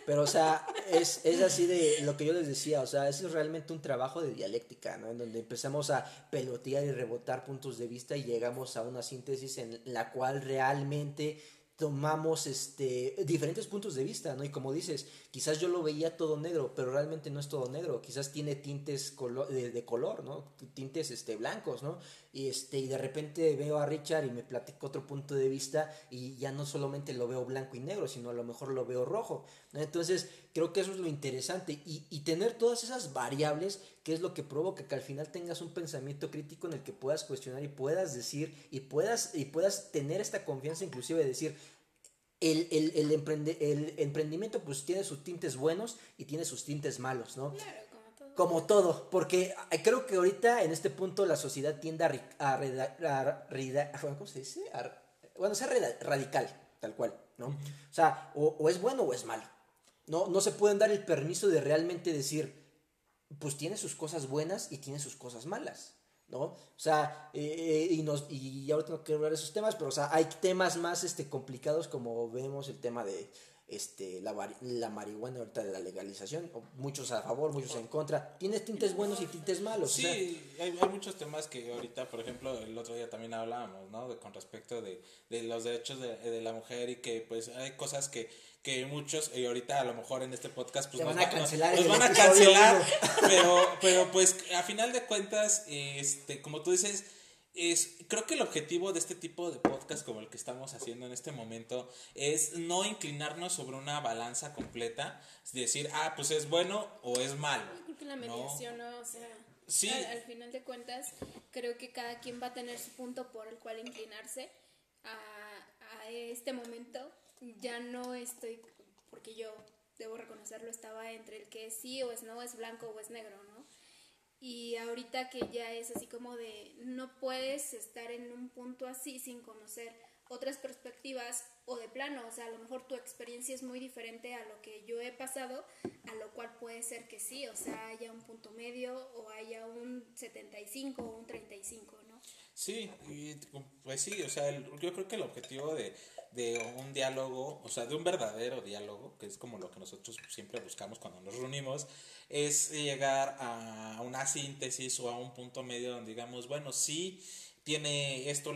pero o sea, es, es así de lo que yo les decía, o sea, eso es realmente un trabajo de dialéctica, ¿no? En donde empezamos a pelotear y rebotar puntos de vista y llegamos a una síntesis en la cual tomamos este, diferentes puntos de vista, ¿no? Y como dices, quizás yo lo veía todo negro, pero realmente no es todo negro, quizás tiene tintes de, color, ¿no? Tintes este, blancos, ¿no? Y, este, y de repente veo a Richard y me platico otro punto de vista y ya no solamente lo veo blanco y negro, sino a lo mejor lo veo rojo. Entonces, creo que eso es lo interesante y, y tener todas esas variables, que es lo que provoca que al final tengas un pensamiento crítico en el que puedas cuestionar y puedas decir y puedas, y puedas tener esta confianza inclusive de decir, el, el, el, el, emprendimiento pues tiene sus tintes buenos y tiene sus tintes malos, ¿no? Claro, como todo. Como todo, porque creo que ahorita en este punto la sociedad tiende a, a, ¿cómo se dice? bueno, ser radical, tal cual, ¿no? O sea, o, o, es bueno o es malo. No, no se pueden dar el permiso de realmente decir, pues tiene sus cosas buenas y tiene sus cosas malas. ¿no? O sea, eh, y, nos, y ahorita no quiero hablar de esos temas, pero o sea, hay temas más este, complicados como vemos el tema de este, la, la marihuana ahorita de la legalización, muchos a favor, muchos en contra, tiene tintes buenos y tintes malos. Sí, hay, hay, muchos temas que ahorita, por ejemplo, el otro día también hablábamos, ¿no? De, con respecto de, de los derechos de, de la mujer y que pues hay cosas que que muchos, y ahorita a lo mejor en este podcast, pues nos van a cancelar. Nos, van a cancelar, pero, pero pues a final de cuentas, este, como tú dices, es, creo que el objetivo de este tipo de podcast como el que estamos haciendo en este momento es no inclinarnos sobre una balanza completa, es decir, ah, pues es bueno o es malo. Yo creo que la mediación, ¿no? O sea, sí. al, final de cuentas, creo que cada quien va a tener su punto por el cual inclinarse a, a este momento ya no estoy, porque yo debo reconocerlo, estaba entre el que es sí o es no, es blanco o es negro, ¿no? Y ahorita que ya es así como de, no puedes estar en un punto así sin conocer otras perspectivas o de plano, o sea, a lo mejor tu experiencia es muy diferente a lo que yo he pasado, a lo cual puede ser que sí, o sea, haya un punto medio o haya un 75 o un 35, ¿no? Sí, y pues sí, o sea, yo creo que el objetivo de, de un diálogo, o sea, de un verdadero diálogo, que es como lo que nosotros siempre buscamos cuando nos reunimos, es llegar a una síntesis o a un punto medio donde digamos, bueno, sí tiene esto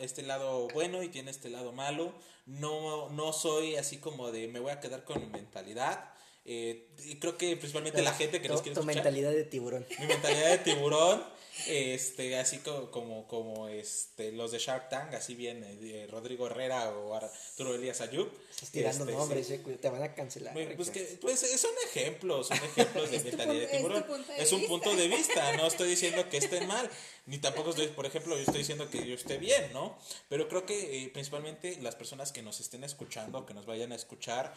este lado bueno y tiene este lado malo. No, no soy así como de me voy a quedar con mi mentalidad. Eh, creo que principalmente la gente que nos quiere tu mentalidad de tiburón. Mi mentalidad de tiburón este así como, como, como este los de Shark Tank así viene eh, Rodrigo Herrera o Arturo Elías Ayub. Estás tirando este, nombres eh, te van a cancelar pues, que, pues son ejemplos son ejemplos de (laughs) mentalidad de tiburón. es, un punto de vista no estoy diciendo que estén mal ni tampoco estoy por ejemplo yo estoy diciendo que yo esté bien no pero creo que eh, principalmente las personas que nos estén escuchando que nos vayan a escuchar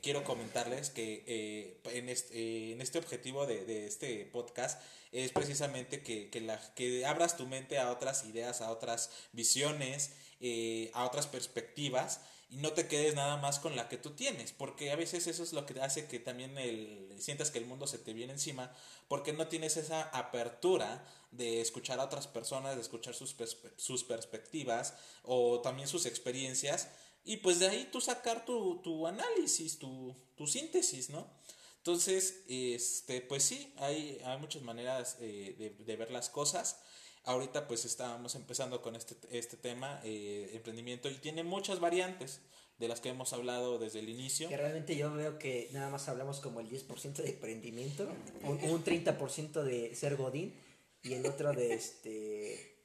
quiero comentarles que en este en este objetivo de, este podcast es precisamente que, que, abras tu mente a otras ideas, a otras visiones, eh, a otras perspectivas y no te quedes nada más con la que tú tienes, porque a veces eso es lo que hace que también sientas que el mundo se te viene encima, porque no tienes esa apertura de escuchar a otras personas, de escuchar sus perspectivas o también sus experiencias, y pues de ahí tú sacar tu, tu análisis, tu, tu síntesis, ¿no? Entonces, este, pues sí, hay, hay muchas maneras eh, de, ver las cosas. Ahorita pues estábamos empezando con este, este tema, eh, emprendimiento, y tiene muchas variantes de las que hemos hablado desde el inicio. Que realmente yo veo que nada más hablamos como el 10% de emprendimiento, (laughs) un, un 30% de ser godín y el otro de este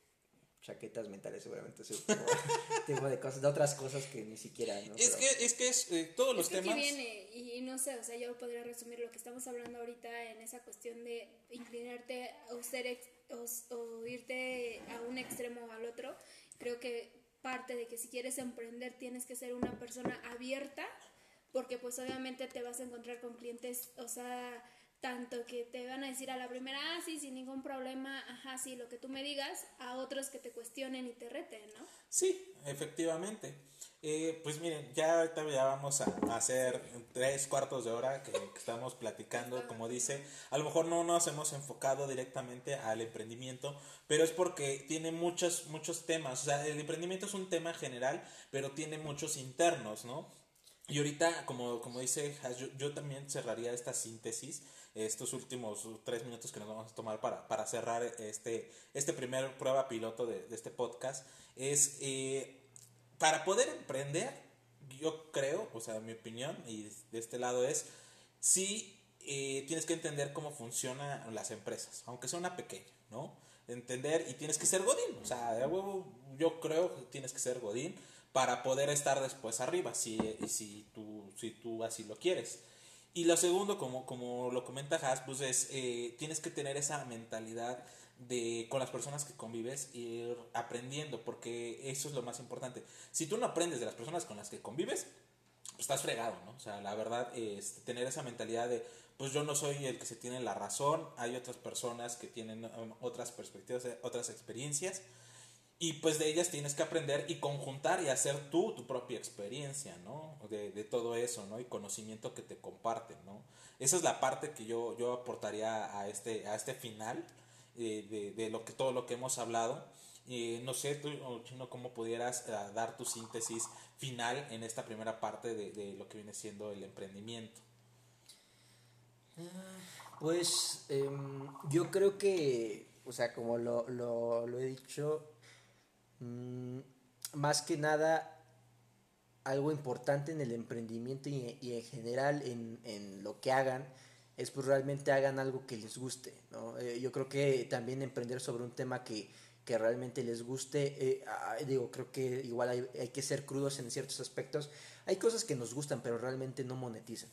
chaquetas mentales seguramente ese (laughs) tipo, de cosas de otras cosas que ni siquiera es que es que es eh, todos los temas que viene y, no sé o sea yo podría resumir lo que estamos hablando ahorita en esa cuestión de inclinarte o ser o, irte a un extremo o al otro. Creo que parte de que si quieres emprender tienes que ser una persona abierta porque pues obviamente te vas a encontrar con clientes o sea tanto que te van a decir a la primera, ah, sí, sin ningún problema, ajá, sí, lo que tú me digas, a otros que te cuestionen y te reten, ¿no? Sí, efectivamente. Eh, pues miren, ya ahorita ya vamos a, hacer tres cuartos de hora que, estamos platicando, como dice, a lo mejor no nos hemos enfocado directamente al emprendimiento, pero es porque tiene muchos, muchos temas, o sea, el emprendimiento es un tema general, pero tiene muchos internos, ¿no? Y ahorita, como, como dice yo, yo también cerraría esta síntesis estos últimos tres minutos que nos vamos a tomar para, para cerrar este, este primer prueba piloto de, de este podcast es eh, para poder emprender yo creo, o sea, mi opinión, y de este lado es, sí eh, tienes que entender cómo funcionan las empresas, aunque sea una pequeña, ¿no? Entender y tienes que ser Godín, o sea, de huevo, yo creo que tienes que ser Godín para poder estar después arriba, si, si, tú, si tú así lo quieres. Y lo segundo, como, como lo comenta Has, pues es, eh, tienes que tener esa mentalidad de con las personas que convives ir aprendiendo, porque eso es lo más importante. Si tú no aprendes de las personas con las que convives, pues estás fregado, ¿no? O sea, la verdad es tener esa mentalidad de, pues yo no soy el que se tiene la razón, hay otras personas que tienen um, otras perspectivas, otras experiencias, y pues de ellas tienes que aprender y conjuntar y hacer tú tu propia experiencia, ¿no? De, de todo eso, ¿no? Y conocimiento que te comparten, ¿no? Esa es la parte que yo, yo aportaría a este, a este final eh, de, de, lo que, todo lo que hemos hablado. Eh, no sé, tú, Chino, cómo pudieras eh, dar tu síntesis final en esta primera parte de, de lo que viene siendo el emprendimiento. Pues em, yo creo que, o sea, como lo, lo, lo he dicho, Mm, más que nada algo importante en el emprendimiento y, en general en, lo que hagan es pues realmente hagan algo que les guste, ¿no? Eh, yo creo que también emprender sobre un tema que, realmente les guste, eh, ah, digo, creo que igual hay, hay, que ser crudos en ciertos aspectos. Hay cosas que nos gustan pero realmente no monetizan.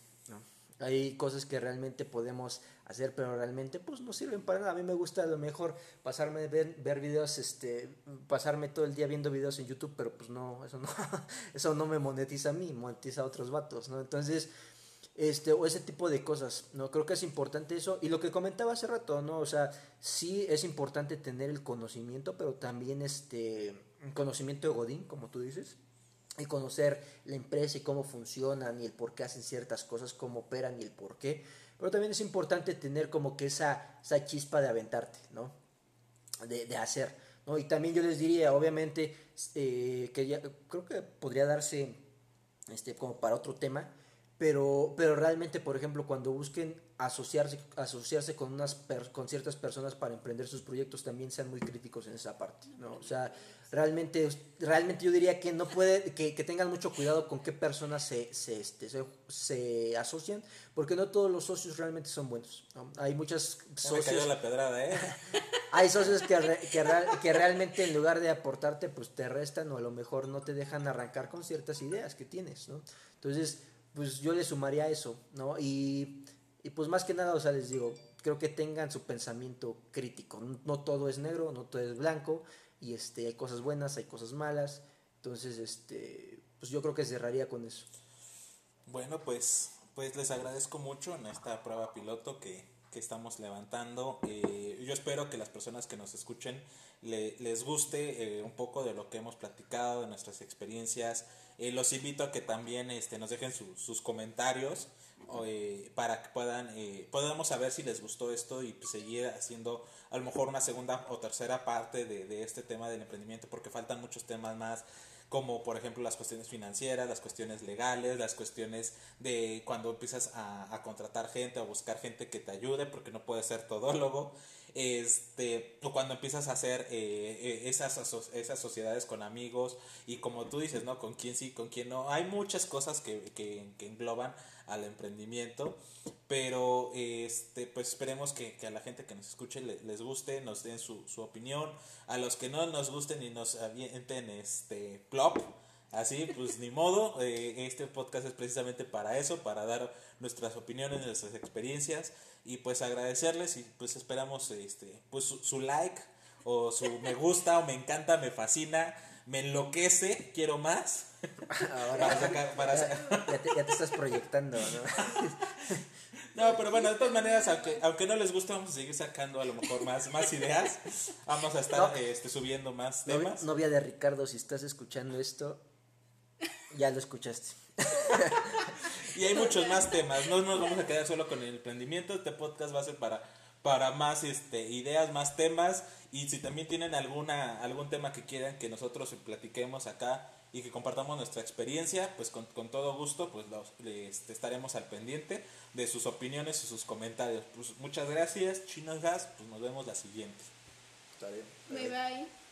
Hay cosas que realmente podemos hacer, pero realmente pues no sirven para nada. A mí me gusta a lo mejor pasarme ver, ver videos, este, pasarme todo el día viendo videos en YouTube, pero pues no, eso no, (laughs) eso no me monetiza a mí, monetiza a otros vatos, ¿no? Entonces, este, o ese tipo de cosas, ¿no? Creo que es importante eso. Y lo que comentaba hace rato, ¿no? O sea, sí es importante tener el conocimiento, pero también este, conocimiento de Godín, como tú dices y conocer la empresa y cómo funcionan y el por qué hacen ciertas cosas, cómo operan y el por qué. Pero también es importante tener como que esa, esa chispa de aventarte, ¿no? De, de hacer, ¿no? Y también yo les diría, obviamente, eh, que ya, creo que podría darse este, como para otro tema, pero, pero realmente, por ejemplo, cuando busquen asociarse, asociarse con, unas con ciertas personas para emprender sus proyectos, también sean muy críticos en esa parte, ¿no? O sea, realmente, realmente yo diría que no puede, que, que tengan mucho cuidado con qué personas se, se, este, se, se, asocian, porque no todos los socios realmente son buenos. Hay muchas socios. la pedrada, ¿eh? (laughs) hay socios que, que, que, realmente en lugar de aportarte, pues te restan o a lo mejor no te dejan arrancar con ciertas ideas que tienes, ¿no? Entonces, pues yo le sumaría eso, ¿no? Y, y pues más que nada, o sea, les digo, creo que tengan su pensamiento crítico. No todo es negro, no todo es blanco y este hay cosas buenas, hay cosas malas. Entonces, este pues yo creo que cerraría con eso. Bueno, pues pues les agradezco mucho en esta prueba piloto que, que estamos levantando. Eh, yo espero que las personas que nos escuchen le, les guste eh, un poco de lo que hemos platicado, de nuestras experiencias. Eh, los invito a que también este, nos dejen sus comentarios eh, para que puedan eh, podamos saber si les gustó esto y pues, seguir haciendo a lo mejor una segunda o tercera parte de, este tema del emprendimiento porque faltan muchos temas más como por ejemplo las cuestiones financieras, las cuestiones legales, las cuestiones de cuando empiezas a, a contratar gente, a buscar gente que te ayude, porque no puedes ser todólogo, este, cuando empiezas a hacer eh, eh, esas, esas sociedades con amigos y como tú dices, ¿no? Con quién sí, con quién no. Hay muchas cosas que, que, que engloban al emprendimiento, pero este, pues esperemos que, que, a la gente que nos escuche les guste, nos den su, su opinión, a los que no nos gusten y nos avienten este plop, así pues ni modo, eh, este podcast es precisamente para eso, para dar nuestras opiniones, nuestras experiencias y pues agradecerles y pues esperamos este pues su, su like o su me gusta o me encanta, me fascina, me enloquece, quiero más. Ahora, (laughs) para sacar, para sacar. Ya, te, ya, te, estás proyectando, ¿no? (laughs) No, pero bueno, de todas maneras, aunque, aunque no les guste, vamos a seguir sacando a lo mejor más, más ideas. Vamos a estar no, este, subiendo más temas. Novia de Ricardo, si estás escuchando esto, ya lo escuchaste. (laughs) y hay muchos más temas. No nos vamos a quedar solo con el emprendimiento. Este podcast va a ser para, para más este, ideas, más temas. Y si también tienen alguna, algún tema que quieran que nosotros platiquemos acá y que compartamos nuestra experiencia, pues con, con todo gusto, pues los, les, estaremos al pendiente de sus opiniones y sus comentarios. Pues muchas gracias, Chinos Gas, pues nos vemos la siguiente. Está bien. Bye bye.